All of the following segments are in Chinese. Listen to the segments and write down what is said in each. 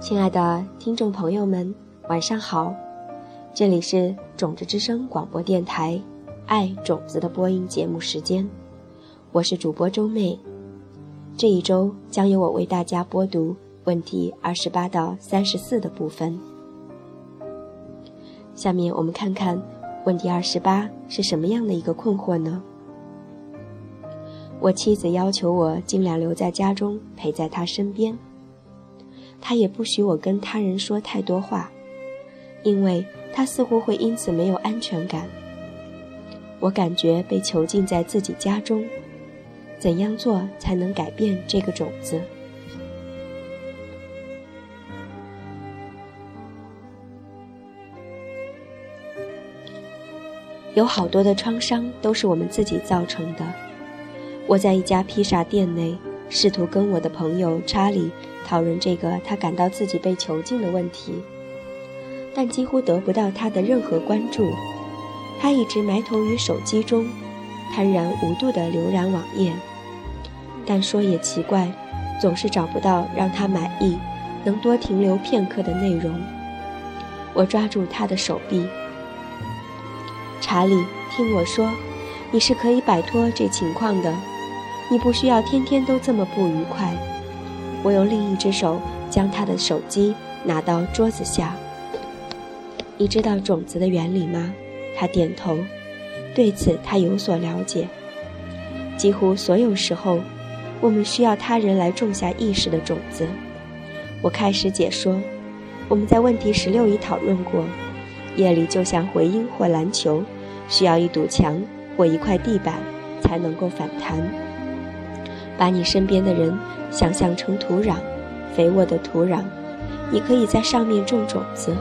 亲爱的听众朋友们，晚上好！这里是种子之声广播电台《爱种子》的播音节目时间，我是主播周妹。这一周将由我为大家播读问题二十八到三十四的部分。下面我们看看问题二十八是什么样的一个困惑呢？我妻子要求我尽量留在家中，陪在她身边。他也不许我跟他人说太多话，因为他似乎会因此没有安全感。我感觉被囚禁在自己家中，怎样做才能改变这个种子？有好多的创伤都是我们自己造成的。我在一家披萨店内，试图跟我的朋友查理。讨论这个他感到自己被囚禁的问题，但几乎得不到他的任何关注。他一直埋头于手机中，贪然无度地浏览网页。但说也奇怪，总是找不到让他满意、能多停留片刻的内容。我抓住他的手臂，查理，听我说，你是可以摆脱这情况的，你不需要天天都这么不愉快。我用另一只手将他的手机拿到桌子下。你知道种子的原理吗？他点头，对此他有所了解。几乎所有时候，我们需要他人来种下意识的种子。我开始解说。我们在问题十六已讨论过，夜里就像回音或篮球，需要一堵墙或一块地板才能够反弹。把你身边的人。想象成土壤，肥沃的土壤，你可以在上面种种子。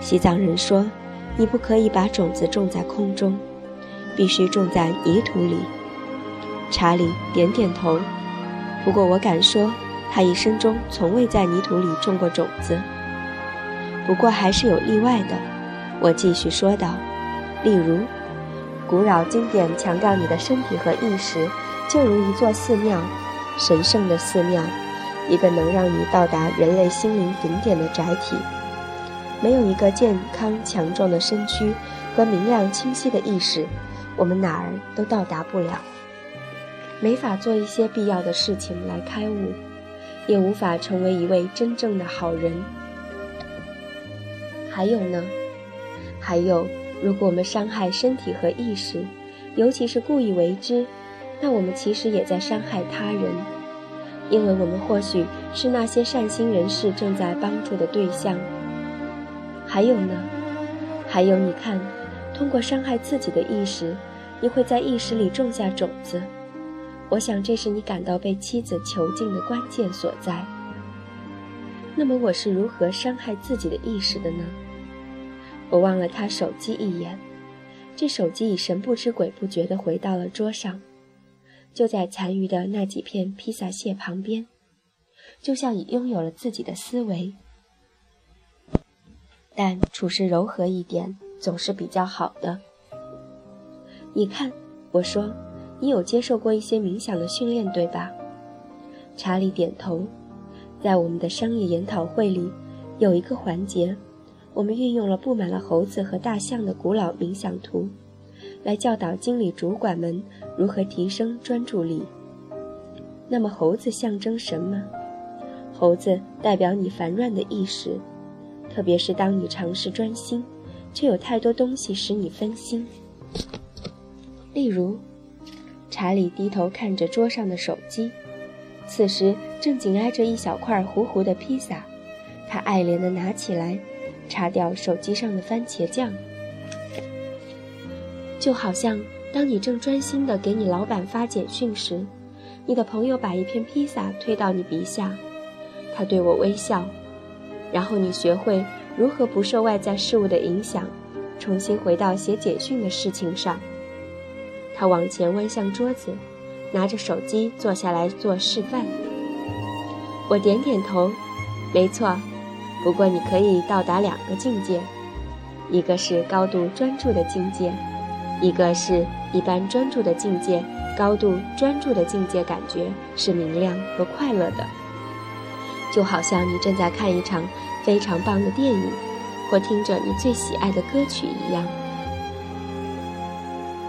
西藏人说，你不可以把种子种在空中，必须种在泥土里。查理点点头。不过我敢说，他一生中从未在泥土里种过种子。不过还是有例外的，我继续说道。例如，古老经典强调你的身体和意识，就如一座寺庙。神圣的寺庙，一个能让你到达人类心灵顶点的载体。没有一个健康强壮的身躯和明亮清晰的意识，我们哪儿都到达不了。没法做一些必要的事情来开悟，也无法成为一位真正的好人。还有呢？还有，如果我们伤害身体和意识，尤其是故意为之。那我们其实也在伤害他人，因为我们或许是那些善心人士正在帮助的对象。还有呢？还有，你看，通过伤害自己的意识，你会在意识里种下种子。我想这是你感到被妻子囚禁的关键所在。那么我是如何伤害自己的意识的呢？我望了他手机一眼，这手机已神不知鬼不觉地回到了桌上。就在残余的那几片披萨屑旁边，就像已拥有了自己的思维。但处事柔和一点总是比较好的。你看，我说，你有接受过一些冥想的训练，对吧？查理点头。在我们的商业研讨会里，有一个环节，我们运用了布满了猴子和大象的古老冥想图。来教导经理主管们如何提升专注力。那么，猴子象征什么？猴子代表你烦乱的意识，特别是当你尝试专心，却有太多东西使你分心。例如，查理低头看着桌上的手机，此时正紧挨着一小块糊糊的披萨，他爱怜地拿起来，擦掉手机上的番茄酱。就好像当你正专心地给你老板发简讯时，你的朋友把一片披萨推到你鼻下，他对我微笑，然后你学会如何不受外在事物的影响，重新回到写简讯的事情上。他往前弯向桌子，拿着手机坐下来做示范。我点点头，没错。不过你可以到达两个境界，一个是高度专注的境界。一个是一般专注的境界，高度专注的境界感觉是明亮和快乐的。就好像你正在看一场非常棒的电影，或听着你最喜爱的歌曲一样。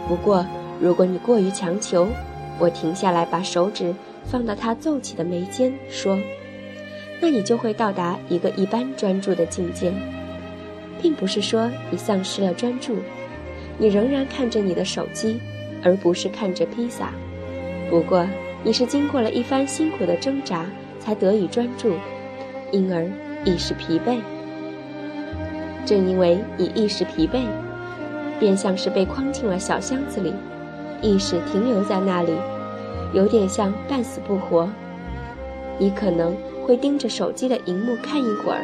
不过，如果你过于强求，我停下来，把手指放到他皱起的眉间，说：“那你就会到达一个一般专注的境界，并不是说你丧失了专注，你仍然看着你的手机，而不是看着披萨。不过，你是经过了一番辛苦的挣扎。”才得以专注，因而意识疲惫。正因为你意识疲惫，便像是被框进了小箱子里，意识停留在那里，有点像半死不活。你可能会盯着手机的荧幕看一会儿，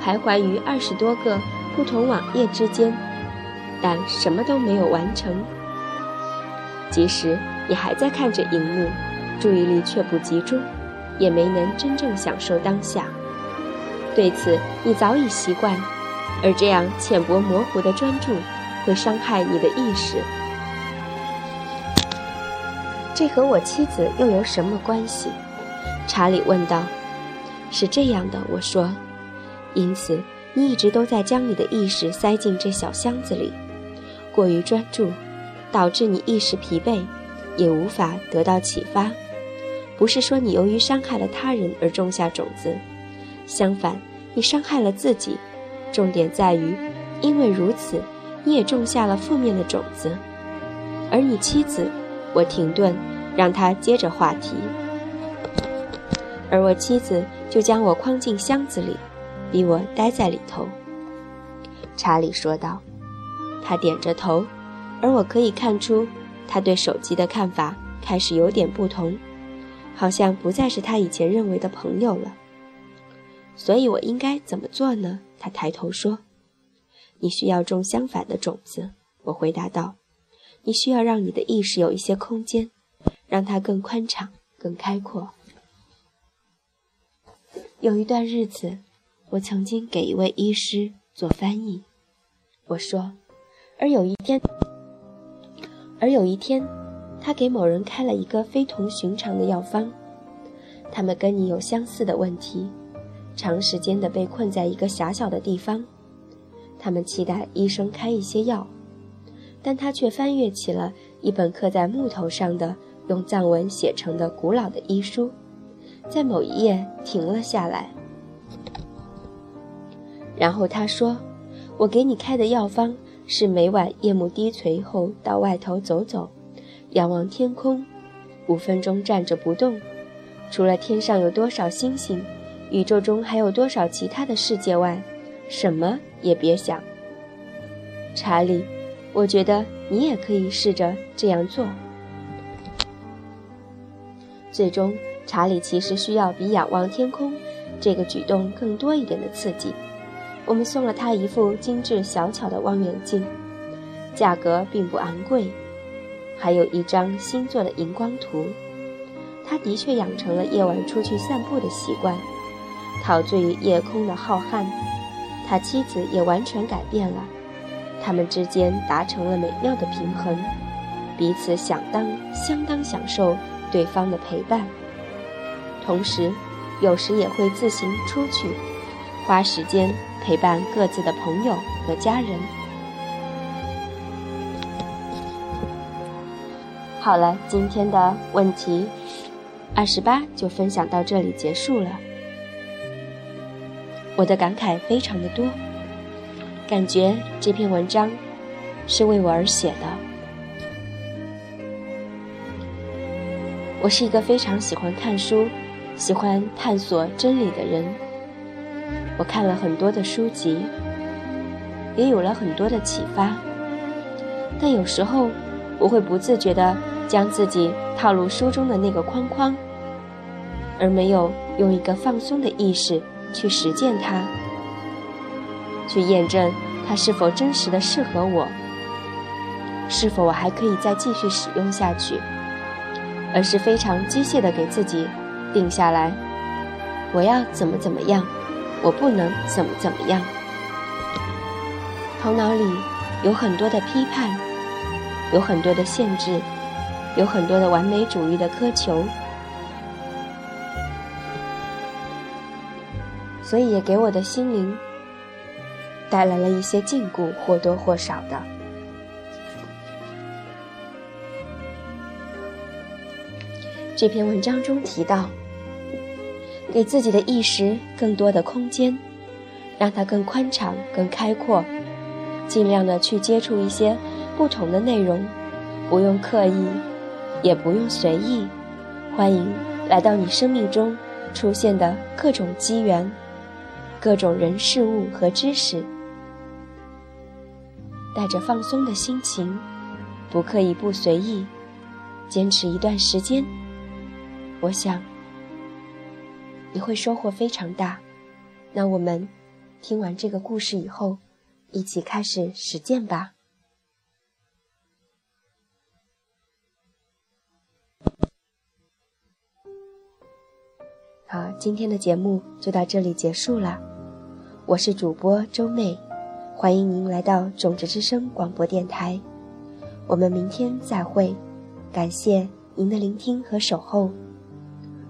徘徊于二十多个不同网页之间，但什么都没有完成。即使你还在看着荧幕，注意力却不集中。也没能真正享受当下，对此你早已习惯，而这样浅薄模糊的专注会伤害你的意识。这和我妻子又有什么关系？查理问道。是这样的，我说。因此，你一直都在将你的意识塞进这小箱子里，过于专注，导致你一时疲惫，也无法得到启发。不是说你由于伤害了他人而种下种子，相反，你伤害了自己。重点在于，因为如此，你也种下了负面的种子。而你妻子，我停顿，让她接着话题。而我妻子就将我框进箱子里，逼我待在里头。查理说道。他点着头，而我可以看出，他对手机的看法开始有点不同。好像不再是他以前认为的朋友了，所以我应该怎么做呢？他抬头说：“你需要种相反的种子。”我回答道：“你需要让你的意识有一些空间，让它更宽敞、更开阔。”有一段日子，我曾经给一位医师做翻译。我说：“而有一天，而有一天。”他给某人开了一个非同寻常的药方，他们跟你有相似的问题，长时间的被困在一个狭小的地方，他们期待医生开一些药，但他却翻阅起了一本刻在木头上的用藏文写成的古老的医书，在某一页停了下来，然后他说：“我给你开的药方是每晚夜幕低垂后到外头走走。”仰望天空，五分钟站着不动。除了天上有多少星星，宇宙中还有多少其他的世界外，什么也别想。查理，我觉得你也可以试着这样做。最终，查理其实需要比仰望天空这个举动更多一点的刺激。我们送了他一副精致小巧的望远镜，价格并不昂贵。还有一张新做的荧光图，他的确养成了夜晚出去散步的习惯，陶醉于夜空的浩瀚。他妻子也完全改变了，他们之间达成了美妙的平衡，彼此想当相当享受对方的陪伴，同时有时也会自行出去，花时间陪伴各自的朋友和家人。好了，今天的问题二十八就分享到这里结束了。我的感慨非常的多，感觉这篇文章是为我而写的。我是一个非常喜欢看书、喜欢探索真理的人。我看了很多的书籍，也有了很多的启发，但有时候我会不自觉的。将自己套入书中的那个框框，而没有用一个放松的意识去实践它，去验证它是否真实的适合我，是否我还可以再继续使用下去，而是非常机械的给自己定下来，我要怎么怎么样，我不能怎么怎么样，头脑里有很多的批判，有很多的限制。有很多的完美主义的苛求，所以也给我的心灵带来了一些禁锢，或多或少的。这篇文章中提到，给自己的意识更多的空间，让它更宽敞、更开阔，尽量的去接触一些不同的内容，不用刻意，也不用随意，欢迎来到你生命中出现的各种机缘、各种人事物和知识，带着放松的心情，不刻意、不随意，坚持一段时间。我想你会收获非常大。那我们听完这个故事以后，一起开始实践吧。好，今天的节目就到这里结束了。我是主播周妹，欢迎您来到种子之声广播电台。我们明天再会，感谢您的聆听和守候。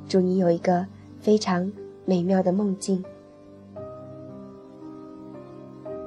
祝你有一个非常美妙的梦境。